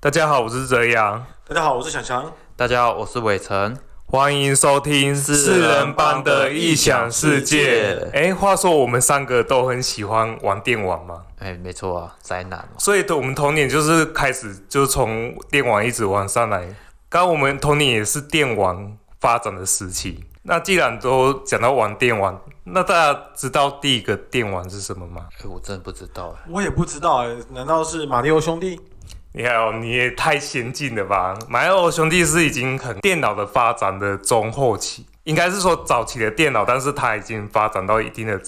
大家好，我是泽阳，大家好，我是小强。大家好，我是伟成。欢迎收听四人帮的异想世界。哎，话说我们三个都很喜欢玩电玩吗？哎，没错啊，宅男。所以，我们童年就是开始就从电玩一直玩上来。刚我们童年也是电玩发展的时期。那既然都讲到玩电玩，那大家知道第一个电玩是什么吗？哎，我真的不知道哎。我也不知道哎，难道是马里奥兄弟？你看，你也太先进了吧！马里奥兄弟是已经很电脑的发展的中后期，应该是说早期的电脑，但是它已经发展到一定的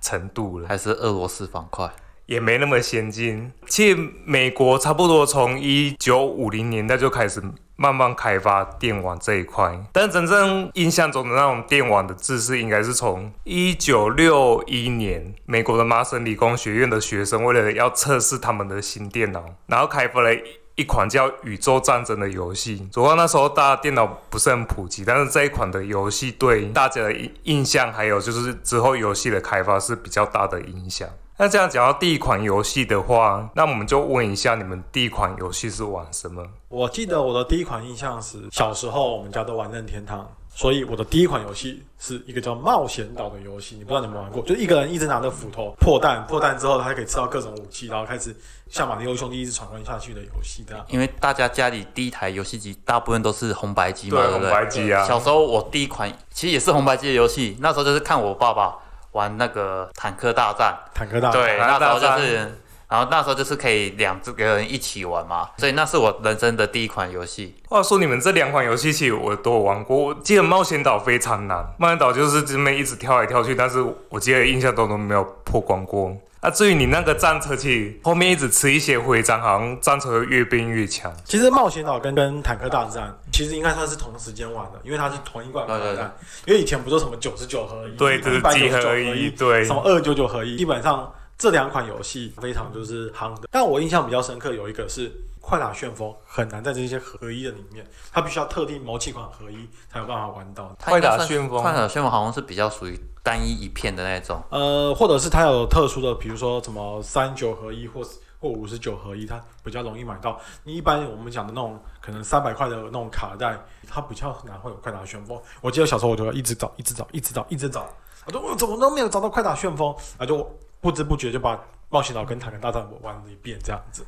程度了。还是俄罗斯方块？也没那么先进。其实美国差不多从一九五零年代就开始慢慢开发电网这一块，但真正印象中的那种电网的知识，应该是从一九六一年，美国的麻省理工学院的学生为了要测试他们的新电脑，然后开发了一款叫《宇宙战争》的游戏。主要那时候大家电脑不是很普及，但是这一款的游戏对大家的印印象，还有就是之后游戏的开发是比较大的影响。那这样讲到第一款游戏的话，那我们就问一下你们第一款游戏是玩什么？我记得我的第一款印象是小时候我们家都玩任天堂，所以我的第一款游戏是一个叫冒险岛的游戏。你不知道你们玩过？就一个人一直拿着斧头破蛋，破蛋之后他还可以吃到各种武器，然后开始像马里奥兄弟一直闯关下去的游戏这样。因为大家家里第一台游戏机大部分都是红白机嘛，对不对？红白机啊。小时候我第一款其实也是红白机的游戏，那时候就是看我爸爸。玩那个坦克大战，坦克大战，对，那时候就是，然后那时候就是可以两个人一起玩嘛，所以那是我人生的第一款游戏。话说你们这两款游戏其实我都有玩过，我记得冒险岛非常难，冒险岛就是这边一直跳来跳去，但是我记得印象中都没有破关过。那至于你那个战车，其实后面一直吃一些徽章，好像战车越变越强。其实冒险岛跟跟坦克大战，其实应该算是同时间玩的，因为它是同一款大战。因为以前不是什么九十九合一，对，就是几合一，对，什么二九九合一，基本上这两款游戏非常就是夯的。但我印象比较深刻有一个是。快打旋风很难在这些合一的里面，它必须要特定某几款合一才有办法玩到。快打旋风，快打旋风好像是比较属于单一一片的那种。呃，或者是它有特殊的，比如说什么三九合一或或五十九合一，它比较容易买到。你一般我们讲的那种可能三百块的那种卡带，它比较难会有快打旋风。我记得小时候我就要一直找，一直找，一直找，一直找，我都我怎么都没有找到快打旋风，啊，就不知不觉就把冒险岛跟坦克大战玩了一遍这样子。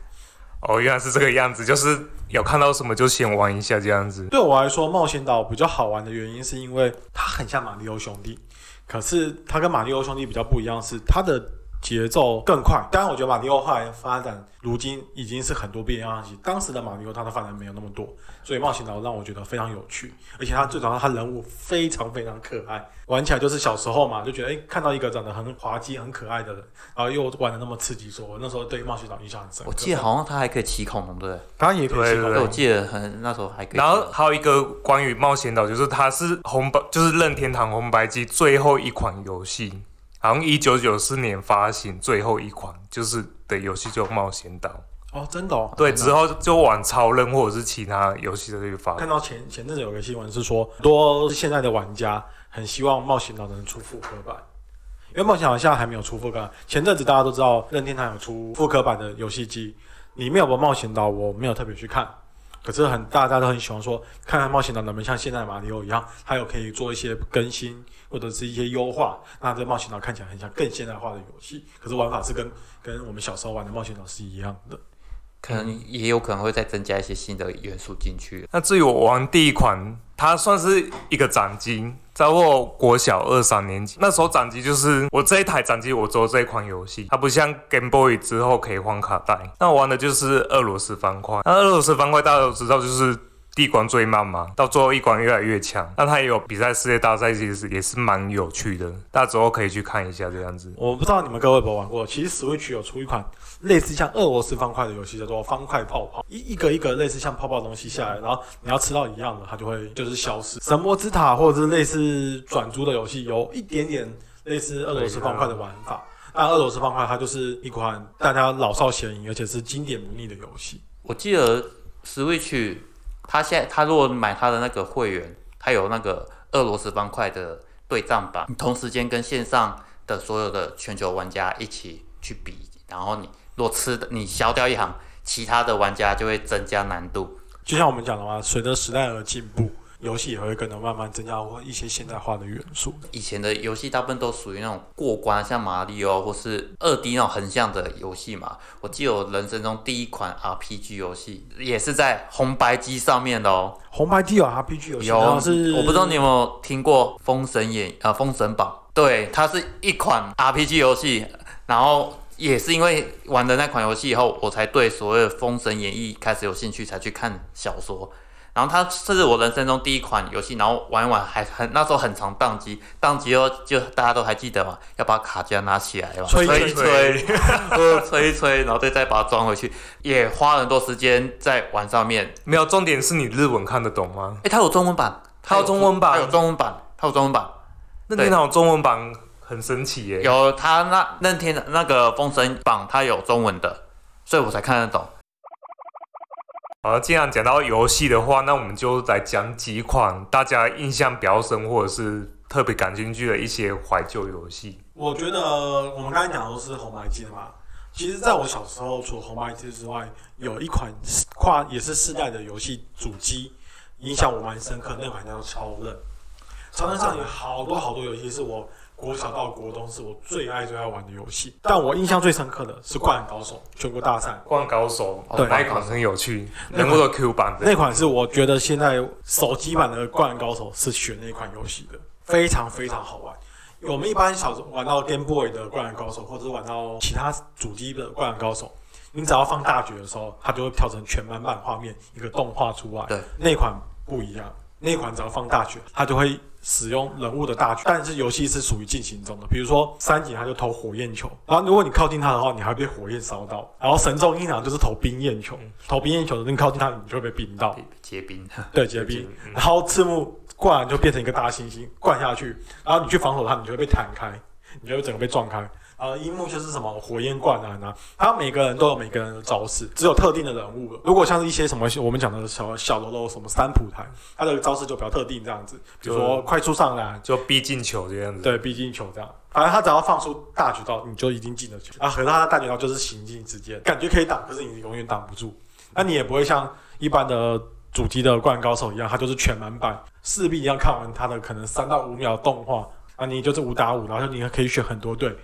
哦，原来是这个样子，就是有看到什么就先玩一下这样子。对我来说，冒险岛比较好玩的原因是因为它很像马里奥兄弟，可是它跟马里奥兄弟比较不一样，是它的节奏更快。当然，我觉得马里奥后来发展，如今已经是很多变样戏。当时的马里奥它的发展没有那么多，所以冒险岛让我觉得非常有趣，而且它最主要它人物非常非常可爱。玩起来就是小时候嘛，就觉得哎，看到一个长得很滑稽、很可爱的人，然后又玩的那么刺激，说我那时候对冒险岛印象很深。我记得好像他还可以骑恐龙，对不对？当然也可以骑恐龙。我记得很那时候还可以。然后还有一个关于冒险岛，就是它是红白，就是任天堂红白机最后一款游戏，好像一九九四年发行最后一款就是的游戏就冒险岛。哦，真的哦。对，之后就往超人或者是其他游戏的去发。看到前前阵子有个新闻是说，多现在的玩家。很希望冒险岛能出复刻版，因为冒险岛现在还没有出复刻。前阵子大家都知道任天堂有出复刻版的游戏机，里面有个冒险岛，我没有特别去看。可是很大家都很喜欢说，看看冒险岛能不能像现在马里奥一样，它有可以做一些更新或者是一些优化，那这冒险岛看起来很像更现代化的游戏。可是玩法是跟跟我们小时候玩的冒险岛是一样的。可能也有可能会再增加一些新的元素进去。那至于我玩第一款，它算是一个掌机，在我国小二三年级，那时候掌机就是我这一台掌机，我做这一款游戏，它不像 Game Boy 之后可以换卡带。那玩的就是俄罗斯方块。那俄罗斯方块大家都知道，就是。第一关最慢嘛，到最后一关越来越强。那它也有比赛世界大赛，其实也是蛮有趣的，大家之后可以去看一下这样子。我不知道你们各位有没有玩过，其实 Switch 有出一款类似像俄罗斯方块的游戏，叫做方块泡泡。一一个一个类似像泡泡的东西下来，然后你要吃到一样的，它就会就是消失。神魔之塔或者是类似转租的游戏，有一点点类似俄罗斯方块的玩法。但俄罗斯方块它就是一款大家老少咸宜，而且是经典不腻的游戏。我记得 Switch。他现在，他如果买他的那个会员，他有那个俄罗斯方块的对战版，你同时间跟线上的所有的全球玩家一起去比，然后你若吃的你消掉一行，其他的玩家就会增加难度。就像我们讲的嘛，随着时代而进步，游戏也会跟着慢慢增加一些现代化的元素。以前的游戏大部分都属于那种过关，像马里奥或是二 D 那种横向的游戏嘛。我记得我人生中第一款 RPG 游戏也是在红白机上面的哦。红白机有 RPG 游戏，有是我不知道你有没有听过《封神演》啊，《封神榜》对，它是一款 RPG 游戏，然后也是因为玩了那款游戏以后，我才对所谓的《封神演义》开始有兴趣，才去看小说。然后它这是我人生中第一款游戏，然后玩一玩还很那时候很长宕机，宕机后就大家都还记得嘛，要把卡夹拿起来嘛，吹吹一吹吹，一 吹，然后再再把它装回去，也花了很多时间在玩上面。没有重点是你日文看得懂吗？哎，它有中文版，它有中文版它有中文版，它有中文版。对那电脑中文版很神奇耶。有它那那天的那个《封神榜》，它有中文的，所以我才看得懂。好，既然讲到游戏的话，那我们就来讲几款大家印象比较深或者是特别感兴趣的一些怀旧游戏。我觉得我们刚才讲的都是红白机的嘛。其实，在我小时候，除了红白机之外，有一款跨也是世代的游戏主机，影响我蛮深刻。那款叫超任。超任上有好多好多游戏，是我国小到国中是我最爱最爱玩的游戏。但我印象最深刻的是《灌篮高手》全国大赛。灌篮高手，对那一款很有趣，那款人物的 Q 版的。那款是我觉得现在手机版的《灌篮高手》是选那款游戏的，非常非常好玩。我们一般小时候玩到 Game Boy 的《灌篮高手》，或者是玩到其他主机的《灌篮高手》，你只要放大局的时候，它就会跳成全满版画面，一个动画出来。对，那款不一样，那款只要放大局，它就会使用人物的大局，但是游戏是属于进行中的。比如说三井，他就投火焰球，然后如果你靠近他的话，你还会被火焰烧到。然后神宗一郎就是投冰焰球，投冰焰球的，你靠近他，你就会被冰到。结冰，对，结冰嗯。然后赤木灌就变成一个大猩猩灌下去，然后你去防守他，你就会被弹开，你就会整个被撞开。呃，樱木就是什么火焰灌篮啊，他每个人都有每个人的招式，只有特定的人物。如果像是一些什么我们讲的小小喽啰，什么三浦台，他的招式就比较特定这样子，比如说快速上篮，就逼进球这样子。对，逼进球这样。反正他只要放出大绝招，你就一定进得球。啊，可是他的大绝招就是行进之间，感觉可以挡，可是你永远挡不住。那你也不会像一般的主机的灌篮高手一样，他就是全满版，势必一样看完他的可能三到五秒动画，啊，你就是五打五，然后你还可以选很多队。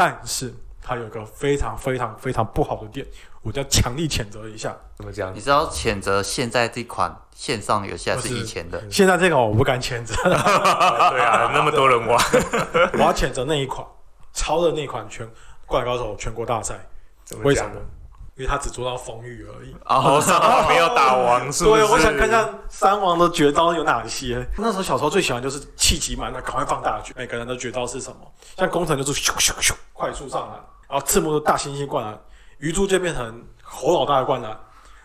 但是它有一个非常非常非常不好的点，我就要强力谴责一下。怎么讲你？知道谴责现在这款线上游戏还是以前的？现在这款我不敢谴责，对啊，那么多人玩，我要谴责那一款超的那款全灌篮高手全国大赛。为什么？？因为他只做到风雨而已。哦，三王没有打王，是不是？对，我想看看三王的绝招有哪些。那时候小时候最喜欢就是气急满那赶快放大局。每个人的绝招是什么？像工程就是咻咻咻快速上篮，然后赤木的大猩猩灌篮，鱼珠就变成猴老大的灌篮，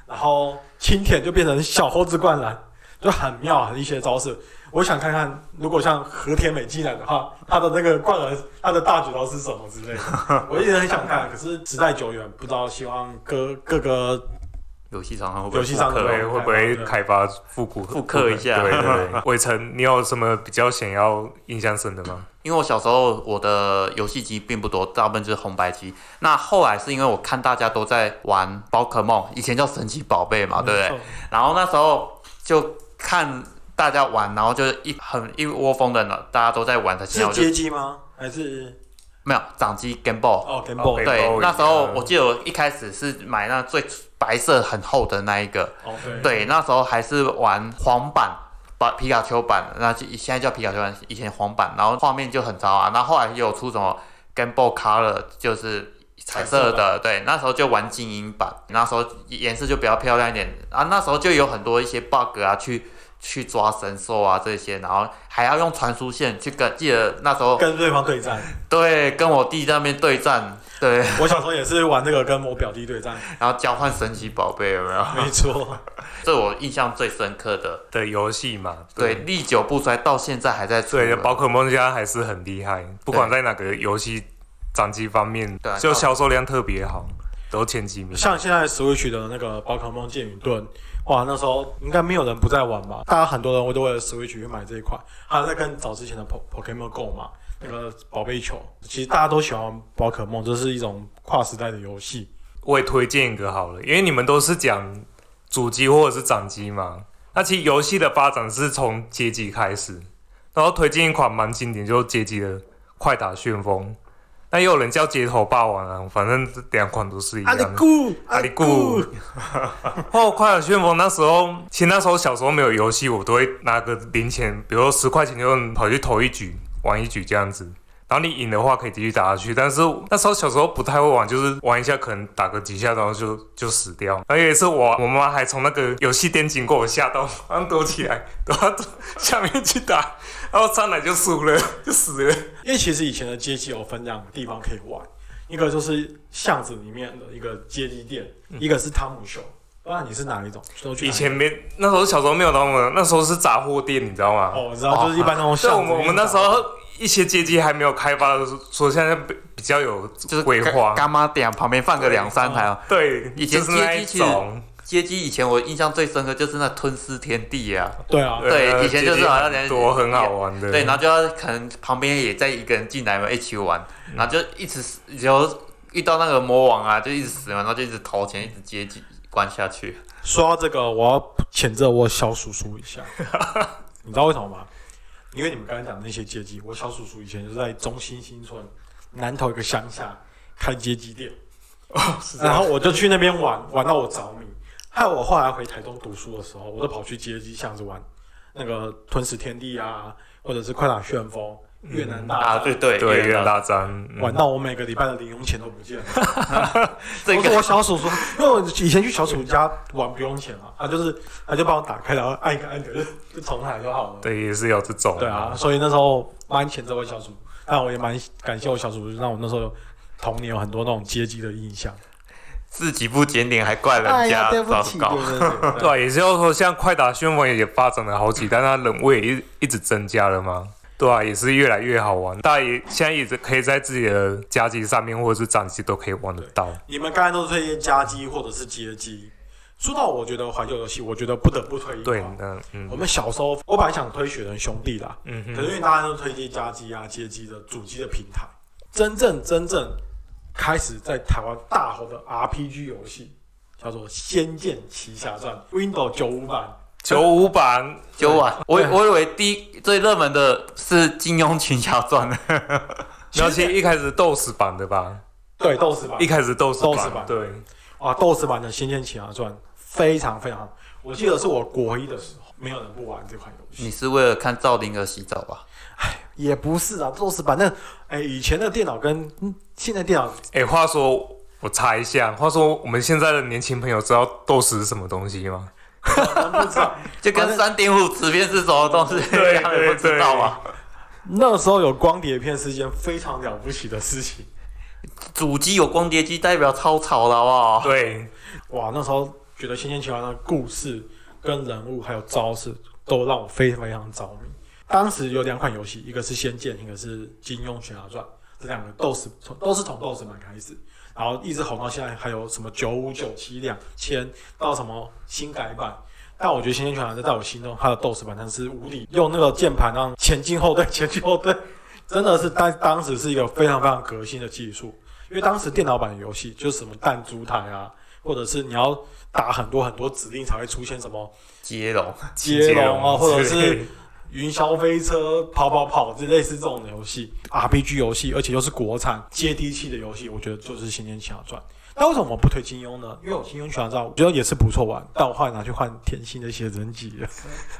然后青田就变成小猴子灌篮，就很妙啊一些招式。我想看看，如果像和田美纪男的话，他的那个灌篮，他的大绝招是什么之类的。我一直很想看，可是时代久远，不知道。希望各各个游戏厂商会不会游戏商复刻，会不会开发复古复刻一下对对对。伟成，你有什么比较想要印象深的吗？因为我小时候我的游戏机并不多，大部分就是红白机。那后来是因为我看大家都在玩宝可梦，以前叫神奇宝贝嘛，对不对？然后那时候就看大家玩，然后就是一很一窝蜂的呢，大家都在玩的是街机吗？还是没有掌机 Game Boy。哦 Game 哦 Boy？对对那时候嗯我记得我一开始是买那最白色很厚的那一个，哦对对，那时候还是玩黄版。把皮卡丘版，那就现在叫皮卡丘版，以前黄版，然后画面就很糟啊。然后后来也有出什么 Game Boy Color，就是彩色彩色的，对，那时候就玩精英版，那时候颜色就比较漂亮一点啊。那时候就有很多一些 bug 啊，去去抓神兽啊这些，然后还要用传输线去跟，记得那时候跟对方对战。对跟我弟在那边对战，对，我小时候也是玩这个跟我表弟对战，然后交换神奇宝贝有没有？没错。这我印象最深刻的，的游戏嘛，对，历久不衰，到现在还在出。对，宝可梦家还是很厉害，不管在哪个游戏掌机方面对啊，就销售量特别好，都前几名。像现在 Switch 的那个宝可梦剑与盾，哇，那时候应该没有人不在玩吧？大家很多人会都为了 Switch 去买这一款，还有在跟早之前的 Pokemon Go 嘛，那个宝贝球，其实大家都喜欢宝可梦，这是一种跨时代的游戏。我也推荐一个好了，因为你们都是讲主机或者是掌机嘛。那其实游戏的发展是从街机开始，然后推荐一款蛮经典，就是街机的《快打旋风》。那也有人叫街头霸王啊，反正这两款都是一样的。咕阿里咕，哦，快乐旋风那时候，其实那时候小时候没有游戏，我都会拿个零钱，比如说十块钱就跑去投一局，玩一局这样子。然后你赢的话可以继续打下去，但是那时候小时候不太会玩，就是玩一下可能打个几下，然后就就死掉。然后有一次我我妈还从那个游戏店经过，我吓到，马上躲起来，躲到下面去打，然后上来就输了，就死了。因为其实以前的街机有分两个地方可以玩，一个就是巷子里面的一个街机店，一个是汤姆熊。不知道你是哪一种？都去以前没那时候小时候没有那么，那时候是杂货店，你知道吗？哦，我知道，就是一般那种对，我们我们那时候一些街机还没有开发的时候，说现在比比较有就是规划，干妈点旁边放个两三台啊。对，以前街机其街机以前我印象最深刻就是那吞噬天地啊，对啊，对以前就是好像街机多很好玩的，对，然后就要可能旁边也在一个人进来嘛，一起玩，然后就一直死，有遇到那个魔王啊，就一直死嘛，然后就一直投钱，一直接机关下去。说到这个，我要谴责我小叔叔一下，你知道为什么吗？因为你们刚才讲的那些街机，我小叔叔以前就是在中心新村南头一个乡下开街机店，然后我就去那边玩，玩到我着迷。害我后来回台东读书的时候，我都跑去街机巷子玩那个吞食天地啊，或者是快打旋风、越南大啊，对对对，越南大战，嗯玩到我每个礼拜的零用钱都不见了。这我说我小叔叔，因为我以前去小叔家玩不用钱嘛，他就是他就帮我打开，然后按一个按钮就就重来就好了。对，也是有这种，对啊，，所以那时候蛮谴责我小叔，但我也蛮感谢我小叔，让我那时候童年有很多那种阶级的印象。自己不检点还怪人家，糟糕。对对对对啊，也是要说像快打旋风也发展了好几代，它人位也一一直增加了嘛。对啊，也是越来越好玩，大家也现在也是可以在自己的家机上面或者是掌机都可以玩得到。你们刚才都是推荐家机或者是街机，说到我觉得怀旧游戏，我觉得不得不推一对嗯我们小时候我本来想推雪人兄弟啦，嗯哼，可是因为大家都推荐家机啊、街机的主机的平台，真正真正开始在台湾大红的 RPG 游戏叫做《仙剑奇侠传》Windows 九五版。九五版。九晚，我我以为第一最热门的是《金庸群侠传》而且一开始斗士版的吧，对，斗士版。一开始斗士斗士版。对，啊，斗士版的《仙剑奇侠传》非常非常好，我记得是我国一的时候，没有人不玩这款游戏。你是为了看赵灵儿洗澡吧？哎也不是啊，斗士版那哎，以前的电脑跟嗯现在电脑哎、话说我查一下，话说我们现在的年轻朋友知道斗士是什么东西吗？真不知道。就跟三点五磁片是什么东西一对样，也 不知道啊？那时候有光碟片是一件非常了不起的事情。主机有光碟机，代表超潮了，好不好？对，哇，那时候觉得《仙剑奇侠传》的故事、跟人物还有招式，都让我非常非常着迷。当时有两款游戏，一个是《仙剑》，一个是《金庸群侠传》，这两个都是从都是从斗士版开始，然后一直红到现在，还有什么九五、九七、两千到什么新改版。但我觉得《仙剑群侠传》在我心中，它的斗士版它是无敌，用那个键盘让前进后退、前进后退，真的是当当时是一个非常非常革新的技术。因为当时电脑版的游戏就是什么弹珠台啊，或者是你要打很多很多指令才会出现什么接龙，接龙啊，或者是云霄飞车、跑跑跑之类似这种的游戏，RPG 游戏，而且又是国产接地气的游戏，我觉得就是《仙剑奇侠传》。那为什么我不推金庸呢？因为我金庸群侠传，我觉得也是不错玩，但我后来拿去换甜心的写真集了。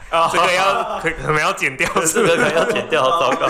啊，这个要可可能要剪掉，是这不是？个可能要剪掉，糟糕。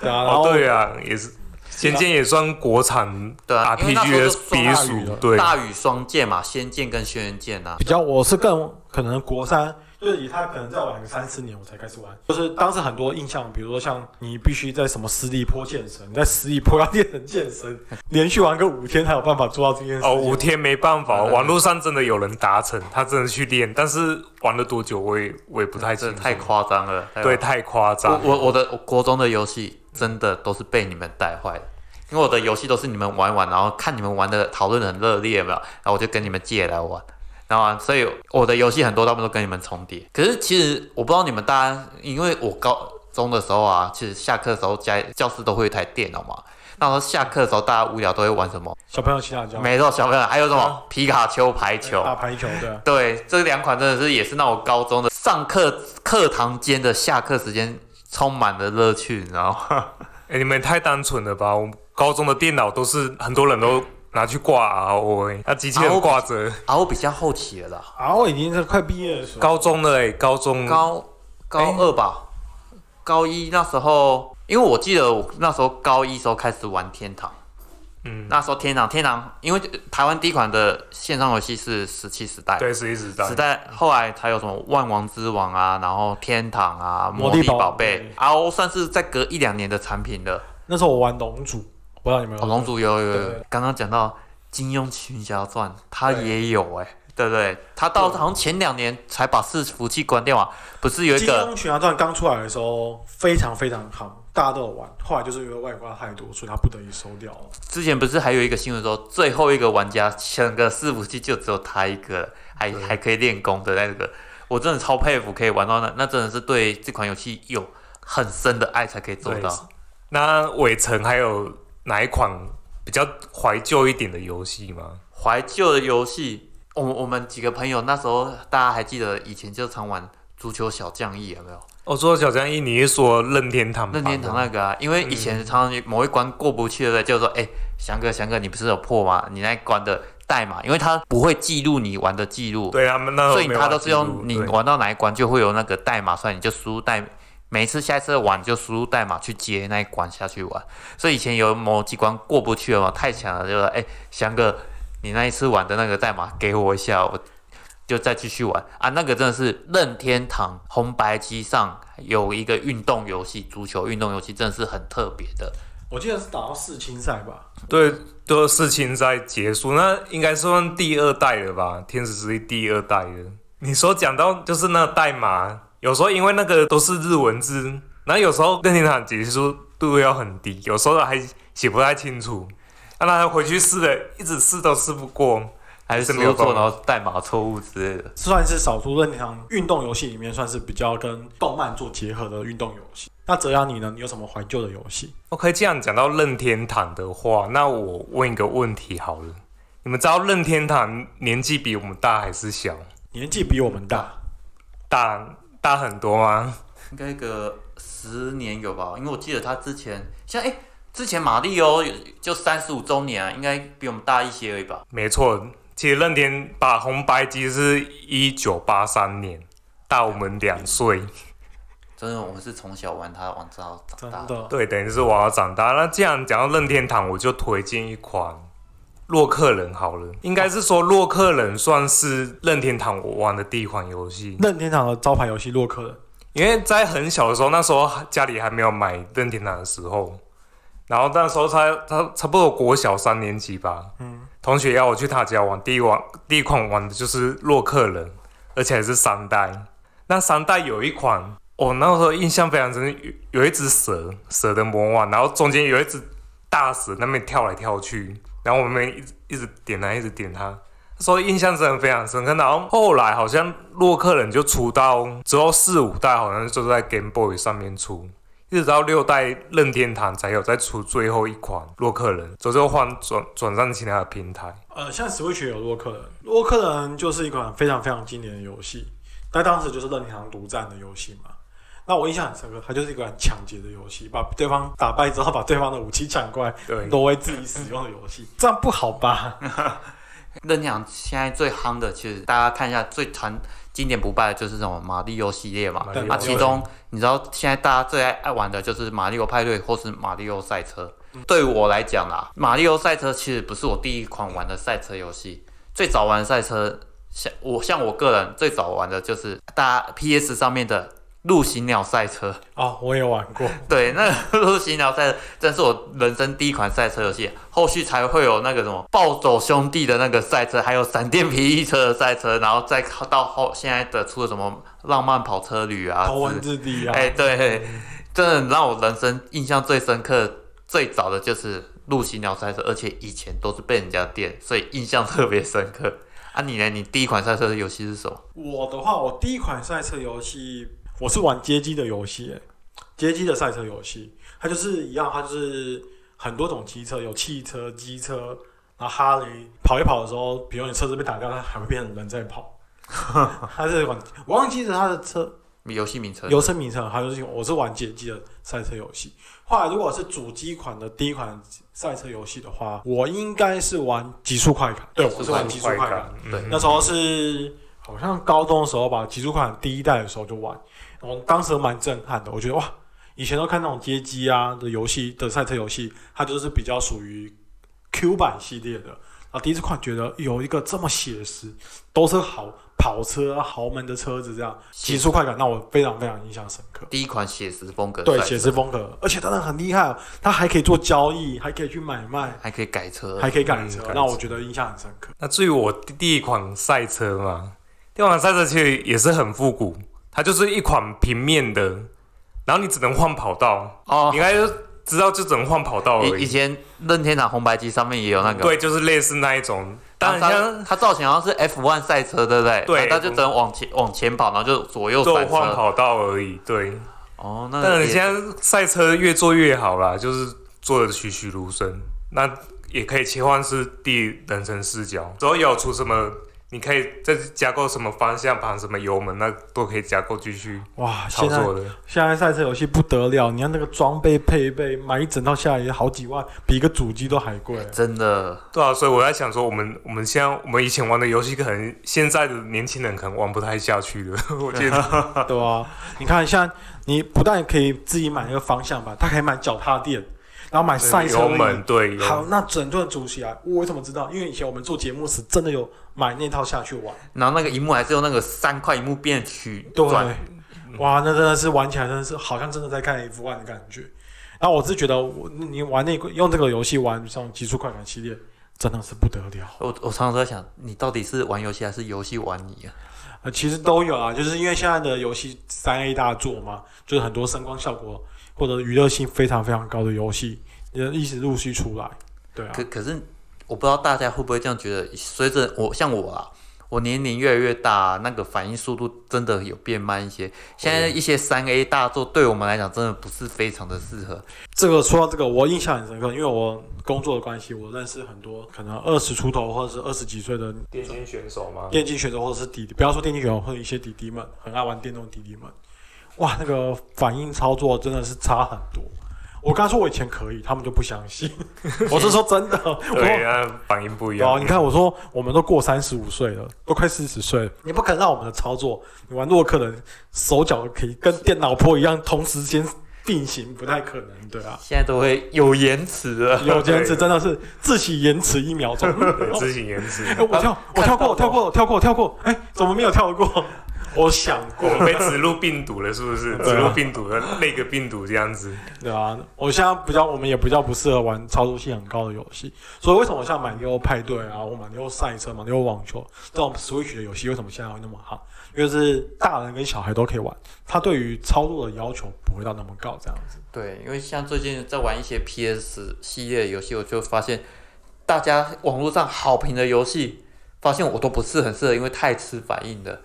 对啊，然后哦，对啊，也是，仙剑也算国产对啊因为那 RPG 的鼻祖了，对，大禹双剑嘛，仙剑跟轩辕剑啊，比较我是更可能国三，就是以他可能再玩个三四年我才开始玩。就是当时很多印象，比如说像你必须在什么十里坡健身，你在十里坡要练成健身，连续玩个五天才有办法做到这件事。哦，五天没办法，嗯网络上真的有人达成，他真的去练，但是玩了多久，我也我也不太清楚，太夸张了。对，太夸张。我我我的我国中的游戏真的都是被你们带坏的，因为我的游戏都是你们玩一玩，然后看你们玩的讨论得很热烈嘛，然后我就跟你们借来玩，然后啊所以我的游戏很多大部分都跟你们重叠。可是其实我不知道你们大家，因为我高中的时候啊，其实下课的时候家教室都会有一台电脑嘛。那时候下课的时候，大家无聊都会玩什么？小朋友骑辣椒，没错，小朋友还有什么啊皮卡丘、排球。打排球，对啊，对，这两款真的是也是那我高中的上课课堂间的下课时间充满了乐趣，你知道吗？哎、你们也太单纯了吧！我们高中的电脑都是很多人都拿去挂 RO，那机器人挂着。啊，我比较后期了啦，啊，我已经是快毕业的时候，高中的哎、高中。高高二吧，高一那时候，因为我记得我那时候高一时候开始玩天堂，嗯，那时候天堂天堂，因为台湾第一款的线上游戏是石器时代，对，石器时代。时代后来才有什么万王之王啊，然后天堂啊，魔力宝贝。贝，RO 算是在隔一两年的产品了。那时候我玩龙族，不知道你们有哦，没有龙族有有有，刚刚讲到金庸群侠传，他也有哎、对不对？他到好像前两年才把伺服器关掉啊，不是有一个金庸群侠传刚出来的时候非常非常好，大家都有玩。后来就是因为外挂太多，所以他不得已收掉了。之前不是还有一个新闻说，最后一个玩家整个伺服器就只有他一个了，还还可以练功的那个，我真的超佩服，可以玩到那，那真的是对这款游戏有很深的爱才可以做到。那伟成还有哪一款比较怀旧一点的游戏吗？怀旧的游戏，我我们几个朋友那时候大家还记得以前就常玩足球小将一有没有？哦，足球小将一，你是说任天堂？任天堂那个啊，因为以前常常某一关过不去，对不对？就说，哎、翔哥，翔哥，你不是有破吗？你那一关的代码，因为它不会记录你玩的记录，对啊那所以它都是用你玩到哪一关就会有那个代码出来，你就输入代，每一次下一次玩就输入代码去接那一关下去玩。所以以前有某几关过不去了嘛，太强了，就说，哎、翔哥，你那一次玩的那个代码给我一下，我就再继续玩啊。那个真的是任天堂红白机上有一个运动游戏，足球运动游戏，真的是很特别的。我记得是打到世青赛吧？对，都世青赛结束，那应该算第二代了吧？天使之力第二代的。你说讲到就是那个代码，有时候因为那个都是日文字，然后有时候任天堂解析度要很低，有时候还写不太清楚，让他回去试了，一直试都试不过，还是是没有输错，办法然后代码错误之类的。算是少数任天堂运动游戏里面算是比较跟动漫做结合的运动游戏。那泽阳你呢？你有什么怀旧的游戏？OK，这样讲到任天堂的话，那我问一个问题好了，你们知道任天堂年纪比我们大还是小？年纪比我们大，大大很多吗？应该个十年有吧？因为我记得他之前像哎、之前马里奥就三十五周年啊，应该比我们大一些而已吧？没错，其实任天把红白机是一九八三年，大我们两岁。真的，我们是从小玩它玩到长大。真的。对，等于是我要长大。那这样讲到任天堂，我就推荐一款洛克人好了。应该是说洛克人算是任天堂我玩的第一款游戏，任天堂的招牌游戏《洛克人》，因为在很小的时候，那时候家里还没有买任天堂的时候，然后那时候才他差不多国小三年级吧，嗯，同学要我去他家玩，第一玩第一款玩的就是洛克人，而且还是三代。那三代有一款，我、那时候印象非常深，有有一只蛇，蛇的魔王，然后中间有一只大蛇那边跳来跳去，然后我们一直一直点它，一直点它。所以印象真的非常深刻。然后后来好像洛克人就出到之后四五代，好像就是在 Game Boy 上面出，一直到六代任天堂才有再出最后一款洛克人，之后换转转战其他的平台。呃，像 Switch 有洛克人，洛克人就是一款非常非常经典的游戏，但当时就是任天堂独占的游戏嘛。那我印象很深刻，它就是一款抢劫的游戏，把对方打败之后，把对方的武器抢过来，对，挪为自己使用的游戏，这样不好吧？任天堂现在最夯的，其实大家看一下最传经典不败的就是这种马里奥系列嘛。啊，其中你知道现在大家最爱爱玩的就是马里奥派对或是马里奥赛车。对于我来讲啦，马里奥赛车其实不是我第一款玩的赛车游戏，最早玩的赛车，像我像我个人最早玩的就是大家 PS 上面的陆行鸟赛车。哦，我也玩过，对，那个陆行鸟赛车真是我人生第一款赛车游戏，后续才会有那个什么暴走兄弟的那个赛车，还有闪电霹雳车的赛车，然后再到后现在的出了什么浪漫跑车旅啊，头文字 D 啊，哎、对，真的让我人生印象最深刻、最早的就是陆行鸟赛车，而且以前都是被人家电，所以印象特别深刻。啊，你呢？你第一款赛车游戏是什么？我的话，我第一款赛车游戏，我是玩街机的游戏，哎街机的赛车游戏，它就是一样，它就是很多种机车，有汽车、机车，然后哈雷跑一跑的时候，比如你车子被打掉，它还会变成人在跑。它是玩，我忘记了它的车游戏名称游车名称，还有就是我是玩街机的赛车游戏。后来如果是主机款的第一款赛车游戏的话，我应该是玩极速快感。对，我是玩极速快感。对那时候是好像高中的时候吧，极速款第一代的时候就玩，然后当时蛮震撼的。我觉得哇，以前都看那种街机啊的游戏的赛车游戏，它就是比较属于 Q 版系列的。然后第一次看觉得有一个这么写实，都是好跑车、豪门的车子，这样极速快感让我非常非常印象深刻。第一款写实风格，对，写实风格，而且真的很厉害、哦，它还可以做交易，还可以去买卖，还可以改车，还可以改车嗯，改让我觉得印象很深刻。那至于我第第一款赛车嘛，第一款赛车其实也是很复古，它就是一款平面的，然后你只能换跑道，哦你应该就知道就只能换跑道而已。以以前任天堂红白机上面也有那个，对，就是类似那一种，但它它造型好像是 F1 赛车，对不对？对它就只能往前往前跑，然后就左右就。换跑道而已。对，哦，那但你现在赛车越做越好啦，就是做的栩栩如生。那也可以切换是第人称视角，之后有出什么，你可以再加购什么方向盘、什么油门，那都可以加购继续哇，操现在作的。现在赛车游戏不得了，你看那个装备配备，买一整套下来也好几万，比一个主机都还贵。真的对啊，所以我在想说，我们我们现在我们以前玩的游戏，可能现在的年轻人可能玩不太下去了。我觉得，对啊，你看，像你不但可以自己买那个方向盘，它可以买脚踏垫，然后买赛车油门对，好，那整顿组起来，我怎么知道？因为以前我们做节目时真的有买那套下去玩。然后那个荧幕还是用那个三块荧幕变曲对转，，哇，那真的是玩起来真的是好像真的在看 F1 的感觉。然后我是觉得我你玩那个用这个游戏玩像极速快感系列，真的是不得了。我我常常在想，你到底是玩游戏还是游戏玩你啊？呃，其实都有啊，就是因为现在的游戏三 A 大作嘛，就是很多声光效果或者娱乐性非常非常高的游戏，也一直陆续出来。对啊可，可是我不知道大家会不会这样觉得，随着我像我啊，我年龄越来越大，那个反应速度真的有变慢一些。现在一些三 A 大作对我们来讲真的不是非常的适合。这个说到这个，我印象很深刻，因为我工作的关系，我认识很多可能二十出头或者是二十几岁的电竞选手嘛，电竞选手或者是弟弟，不要说电竞选手，或者一些弟弟们很爱玩电动弟弟们，哇，那个反应操作真的是差很多。我刚说我以前可以，他们就不相信。我是说真的，对，我那反应不一哦，样。你看我说我们都过三十五岁了，都快四十岁了，你不可能让我们的操作，你玩洛克人手脚可以跟电脑坡一样同时间并行，不太可能，对啊。现在都会有延迟了。有延迟真的是自己延迟一秒钟。对，执行延迟。哎，我跳，我跳过，我跳过，我跳过，我跳过。哎，怎么没有跳过？我想过 我，们被植入病毒了，是不是？植入病毒的，那个病毒这样子。对啊，我现在比较，我们也比较不适合玩操作性很高的游戏。所以为什么像马里奥派对啊，或马里奥赛车、马里奥网球这种 Switch 的游戏，为什么现在会那么好？因为是大人跟小孩都可以玩，他对于操作的要求不会到那么高，这样子。对，因为像最近在玩一些 PS 系列游戏，我就发现大家网络上好评的游戏，发现我都不是很适合，因为太吃反应的。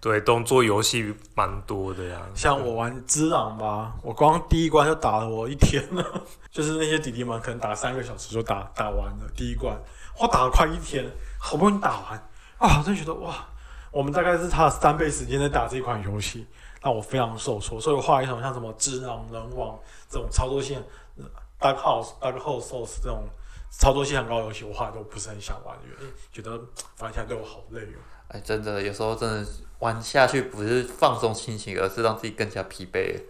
对，动作游戏蛮多的呀。像我玩《只狼》吧，我光第一关就打了我一天了，就是那些弟弟们可能打三个小时就打打完了第一关，我打了快一天，好不容易打完啊，我真的觉得哇，我们大概是他的三倍时间在打这款游戏，让我非常受挫，所以我画一种像什么《只狼》《人王》这种操作性呃，Dark House、Dark House Souls 这种操作性很高的游戏，我后来都不是很想玩因为，觉得玩起来对我好累哦。哎，真的有时候真的玩下去不是放松心情，而是让自己更加疲惫。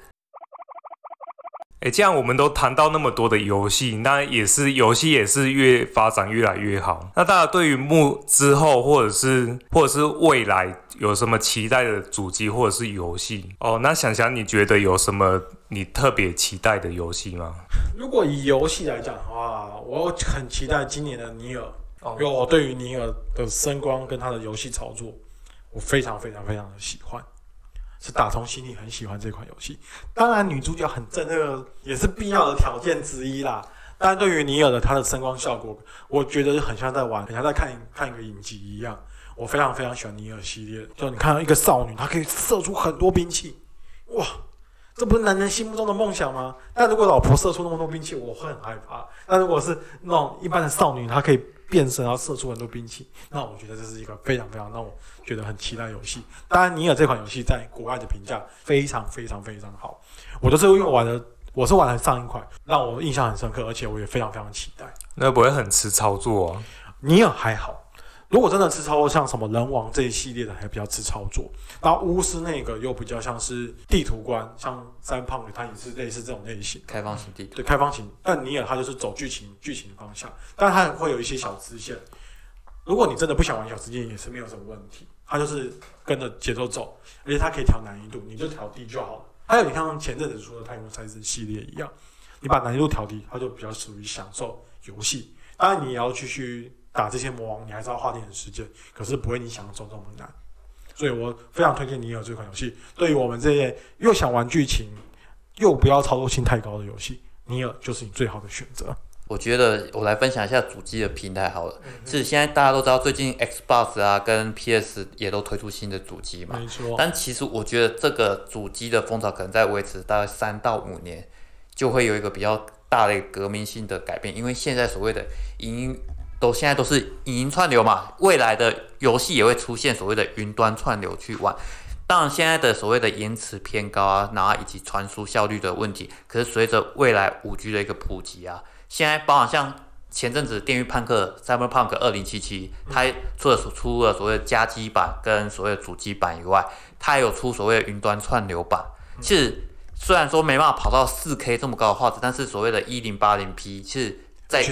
哎，这样我们都谈到那么多的游戏，那也是游戏也是越发展越来越好。那大家对于目之后或者是或者是未来有什么期待的主机或者是游戏？哦，那想想你觉得有什么你特别期待的游戏吗？如果以游戏来讲的话，我很期待今年的尼尔。哦因为我对于尼尔的声光跟他的游戏操作，我非常非常非常的喜欢，是打从心里很喜欢这款游戏。当然，女主角很正，这个也是必要的条件之一啦。但对于尼尔的它的声光效果，我觉得很像在玩，很像在看看一个影集一样。我非常非常喜欢尼尔系列，就你看到一个少女，她可以射出很多兵器，哇，这不是男人心目中的梦想吗？但如果老婆射出那么多兵器，我会很害怕。但如果是那种一般的少女，她可以变身，然后射出很多兵器，那我觉得这是一个非常非常让我觉得很期待的游戏。当然，尼尔这款游戏在国外的评价非常非常非常好，我都是因为玩的，我是玩了上一款，让我印象很深刻，而且我也非常非常期待。那不会很吃操作啊？尼尔还好，如果真的吃操作，像什么人王这一系列的，还比较吃操作。然后巫师那个又比较像是地图关，像三胖的它也是类似这种类型，开放型地图，对开放型。但尼尔他就是走剧情剧情方向，但他会有一些小支线。如果你真的不想玩小支线，也是没有什么问题，他就是跟着节奏走，而且它可以调难易度，你就调低就好了。还有你像前阵子出的太空赛事系列一样，你把难易度调低，它就比较属于享受游戏。当然，你也要继续打这些魔王，你还是要花点时间，可是不会你想象中这么难。所以我非常推荐尼尔这款游戏。对于我们这些又想玩剧情又不要操作性太高的游戏，尼尔就是你最好的选择。我觉得我来分享一下主机的平台好了。是现在大家都知道，最近 Xbox 啊跟 PS 也都推出新的主机嘛。没错，但其实我觉得这个主机的风潮可能在维持大概三到五年，就会有一个比较大的革命性的改变。因为现在所谓的影音都现在都是影音串流嘛，未来的游戏也会出现所谓的云端串流去玩。当然，现在的所谓的延迟偏高啊，然后以及传输效率的问题，可是随着未来五 G 的一个普及啊。现在包含像前阵子《电狱判客》（Cyberpunk 二零七七），它除了出了所谓的加机版跟所谓的主机版以外，它也有出所谓的云端串流版。其实虽然说没办法跑到四 K 这么高的画质，但是所谓的一零八零 P，是在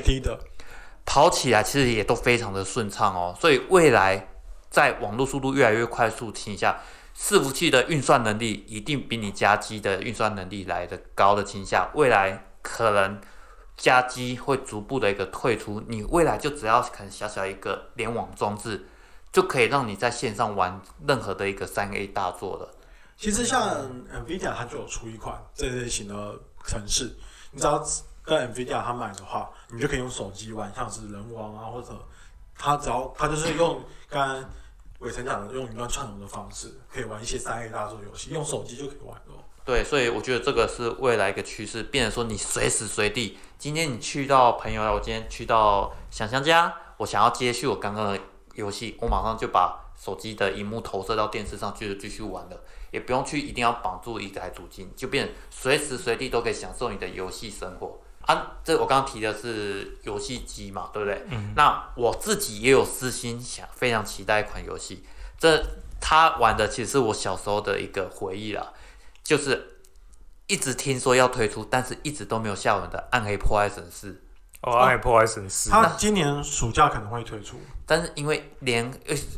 跑起来其实也都非常的顺畅哦。所以未来在网络速度越来越快速情况下，伺服器的运算能力一定比你加机的运算能力来的高的情况下，未来可能。加机会逐步的一个退出，你未来就只要可能小小一个联网装置，就可以让你在线上玩任何的一个三 A 大作了。其实像 Nvidia 它就有出一款这类型的城市，你只要跟 Nvidia 它买的话，你就可以用手机玩，像是人王啊，或者他只要他就是用刚刚伟成讲的用云端串流的方式，可以玩一些三 A 大作游戏，用手机就可以玩了。对，所以我觉得这个是未来一个趋势，变成说你随时随地，今天你去到朋友我今天去到想象家，我想要接续我刚刚的游戏，我马上就把手机的荧幕投射到电视上，就继续玩了，也不用去一定要绑住一台主机，就变随时随地都可以享受你的游戏生活啊。这我刚刚提的是游戏机嘛，对不对？嗯。那我自己也有私心想非常期待一款游戏，这他玩的其实是我小时候的一个回忆了。就是一直听说要推出，但是一直都没有下文的《暗黑破坏神四》哦，《暗黑破坏神四》它今年暑假可能会推出，但是因为连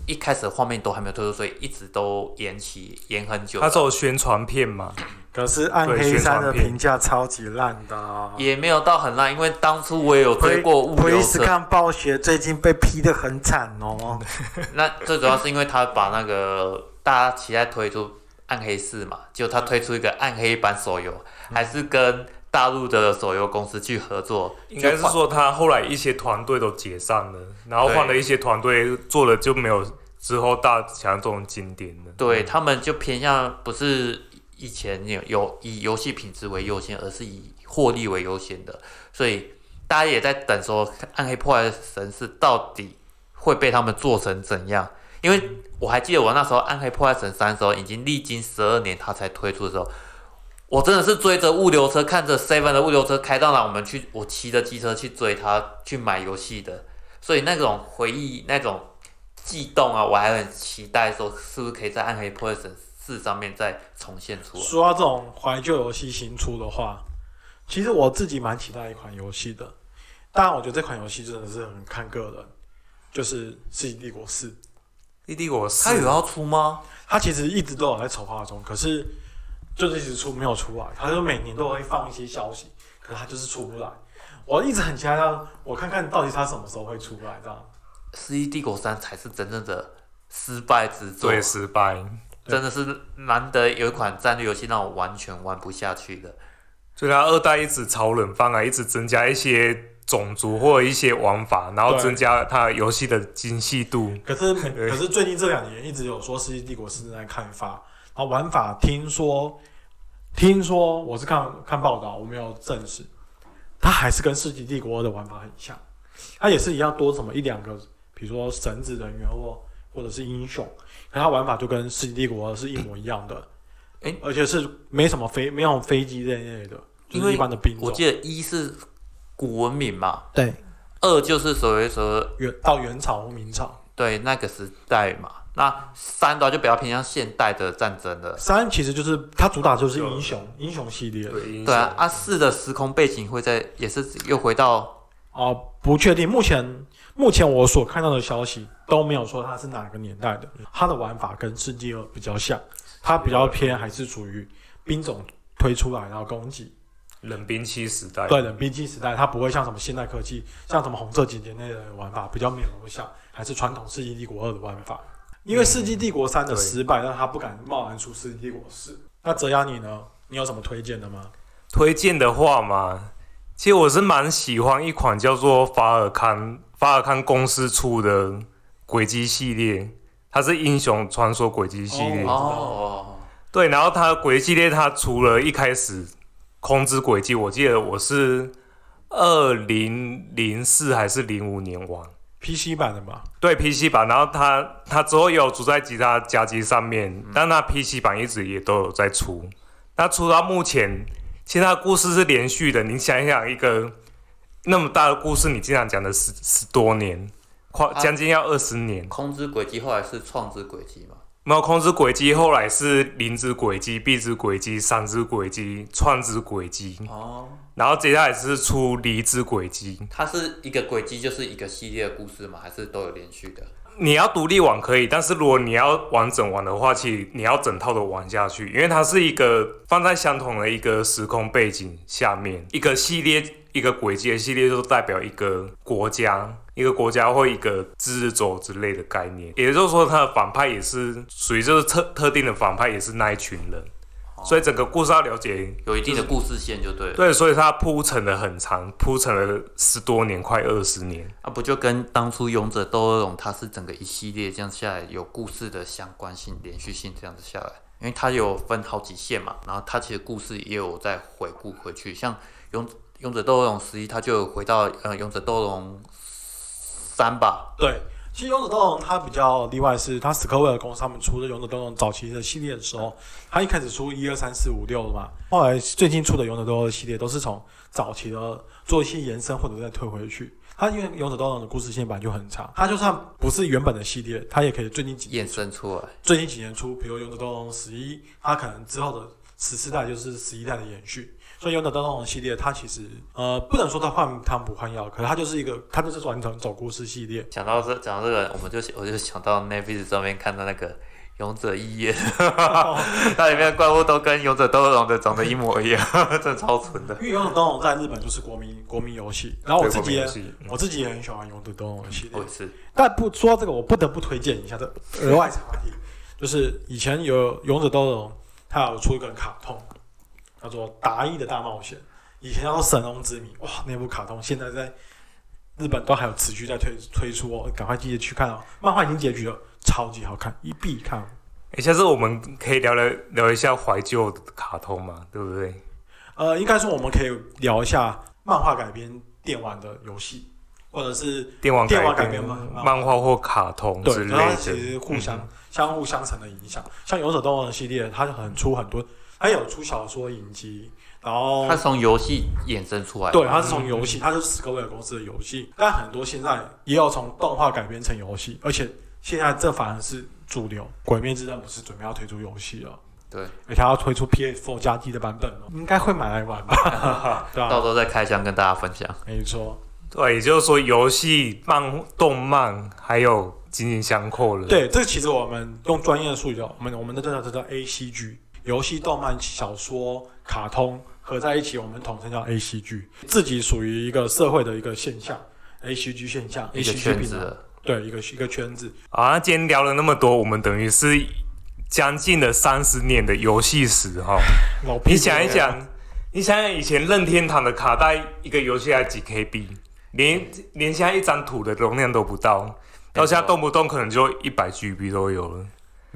一开始的画面都还没有推出，所以一直都延期延很久。它有宣传片嘛？可是《暗黑三》的评价超级烂的，也没有到很烂，因为当初我也有追过物流车。看暴雪最近被批的很惨哦。那最主要是因为他把那个大家期待推出。暗黑四嘛，就他推出一个暗黑版手游，还是跟大陆的手游公司去合作。应该是说他后来一些团队都解散了，然后换了一些团队做了就没有之后大强这种经典的。对他们就偏向不是以前有有以游戏品质为优先，而是以获利为优先的。所以大家也在等说暗黑破坏神是到底会被他们做成怎样。因为我还记得我那时候《暗黑破坏神三》的时候，已经历经十二年，它才推出的时候，我真的是追着物流车，看着 Seven 的物流车开到哪，我们去，我骑着机车去追它，去买游戏的。所以那种回忆、那种悸动啊，我还很期待说，是不是可以在《暗黑破坏神四》上面再重现出来。说到这种怀旧游戏新出的话，其实我自己蛮期待一款游戏的。当然，我觉得这款游戏真的是很看个人，就是《世纪帝国四》。《帝国四》它有要出吗？它其实一直都有在筹划中，可是就是一直出没有出来。他就每年都会放一些消息，可是他就是出不来。我一直很期待，我看看到底它什么时候会出来。这样，《世纪帝国三》才是真正的失败之作，最，失败，真的是难得有一款战略游戏让我完全玩不下去的。所以，它二代一直炒冷饭啊，一直增加一些。种族或者一些玩法，然后增加它游戏的精细度。可是，可是最近这两年一直有说《世纪帝国》是正在开发，然后玩法听说听说我是看看报道，我没有证实，它还是跟《世纪帝国》的玩法很像，它也是一样多什么一两个，比如说神职人员或或者是英雄，可它玩法就跟《世纪帝国》是一模一样的，诶而且是没什么飞没有飞机这一类的，就是一般的兵种。我记得一是古文明嘛，对，二就是所谓说元到元朝或明朝，对那个时代嘛。那三的话就比较偏向现代的战争了。三其实就是它主打就是英雄英雄系列。对对啊，啊四的时空背景会在也是又回到哦，不确定。目前目前我所看到的消息都没有说它是哪个年代的。它的玩法跟世纪二比较像，它比较偏还是属于兵种推出来然后攻击。冷兵器时代，对冷兵器时代，它不会像什么现代科技，像什么红色警戒类的玩法比较没有像，还是传统世纪帝国二的玩法。因为世纪帝国三的失败，让他不敢贸然出世纪帝国四。那泽亚你呢？你有什么推荐的吗？推荐的话嘛，其实我是蛮喜欢一款叫做法尔康法尔康公司出的轨迹系列，它是英雄传说轨迹系列。哦哦，对，然后它轨迹系列它除了一开始空之轨迹，我记得我是二零零四还是零五年玩。PC 版的吧？对 PC 版，然后它它之后也有出在其他家机上面，但它 PC 版一直也都有在出。那出到目前，其实它故事是连续的。你想一想，一个那么大的故事，你竟然讲了十十多年，快啊将近要二十年。空之轨迹后来是创之轨迹嘛？没有空之轨迹，后来是灵之轨迹、壁之轨迹、三之轨迹、创之轨迹，哦，然后接下来是出离之轨迹。它是一个轨迹，就是一个系列的故事嘛，还是都有连续的？你要独立玩可以，但是如果你要完整玩的话，其实你要整套的玩下去，因为它是一个放在相同的一个时空背景下面，一个系列一个轨迹的系列，就代表一个国家，一个国家或一个支轴之类的概念。也就是说，他的反派也是属于就是特特定的反派，也是那一群人，所以整个故事要了解。有一定的故事线就对了。对，所以它铺陈的很长，铺陈了十多年，快二十年。啊，不就跟当初《勇者斗恶龙》它是整个一系列这样下来有故事的相关性、连续性这样子下来，因为它有分好几线嘛，然后它其实故事也有在回顾回去，像勇《勇者斗恶龙十一》，它就回到呃《勇者斗恶龙三》吧，对，其实《勇者斗龙》它比较例外是，它史克威尔公司他们出的《勇者斗龙》早期的系列的时候，它一开始出一二三四五六嘛，后来最近出的《勇者斗龙》系列都是从早期的做一些延伸或者再退回去。它因为《勇者斗龙》的故事线本来就很长，它就算不是原本的系列，它也可以最近几衍生出来。最近几年出，比如《勇者斗龙十一》，它可能之后的十四代就是十一代的延续。所以《勇者斗龙》系列，它其实呃不能说它换汤不换药，可是它就是一个，它就是完整走故事系列。讲到这，讲到这个，我们就我就想到 Netflix 上面看到那个《勇者义彦》，它里面的怪物都跟《勇者斗恶龙》的长得一模一样，真的超蠢的。因为《勇者斗恶龙》在日本就是国民国民游戏，然后我自己也我自己也很喜欢《勇者斗恶龙》的系列我。也是，但不说到这个，我不得不推荐一下这额外话题，就是以前有《勇者斗恶龙》，它有出一个卡通，叫做《达意的大冒险》，以前叫做《神龙之谜》。哇，那部卡通现在在日本都还有持续在推推出哦，赶快记得去看哦。漫画已经结局了，超级好看，一必看。诶，下次我们可以聊聊聊一下怀旧的卡通嘛，对不对？呃，应该说我们可以聊一下漫画改编电玩的游戏，或者是电玩电玩改编漫漫画或卡通之对，类其。实互相、相互相成的影响。像《勇者斗龙》系列，它就很出很多，它有出小说影集，然后它是从游戏衍生出来的。对，它是从游戏，它就是史克威尔公司的游戏，但很多现在也有从动画改编成游戏，而且现在这反而是主流。《鬼灭之刃》不是准备要推出游戏了？对，而且它要推出 PS4 加 D 的版本了，应该会买来玩吧？对啊、到时候再开箱跟大家分享。没错，对，也就是说，游戏、漫、动漫还有紧紧相扣了。，对，这其实我们用专业的术语叫我们我们的这叫这叫 A C G，游戏、动漫、小说、卡通合在一起，我们统称叫 A C G，自己属于一个社会的一个现象，A C G 现象，A 一个 C G 圈子，对，一个一个圈子。啊，今天聊了那么多，我们等于是将近了三十年的游戏史哈。老你想一，想，你想想以前任天堂的卡带一个游戏才几 KB，连连现在一张图的容量都不到，到现在动不动可能就一百 GB 都有了，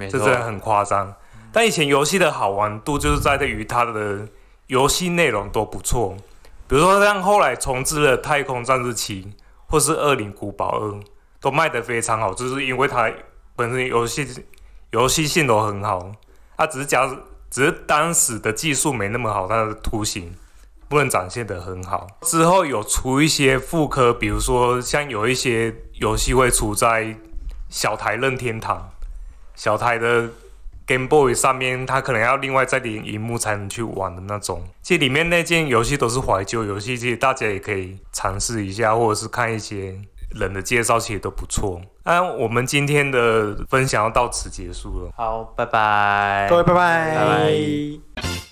这真。的很夸张。但以前游戏的好玩度就是在于它的游戏内容都不错，比如说像后来重置了《太空战士七》或是《恶灵古堡二》，都卖得非常好，就是因为它本身游戏游戏性都很好，它只是假只是当时的技术没那么好，它的图形不能展现得很好。之后有出一些副科，比如说像有一些游戏会出在小台任天堂、小台的 Game Boy 上面，它可能要另外再连荧幕才能去玩的那种。其实里面那件游戏都是怀旧游戏，其实大家也可以尝试一下，或者是看一些人的介绍，其实都不错。那我们今天的分享要到此结束了。好，拜拜，各位拜拜拜拜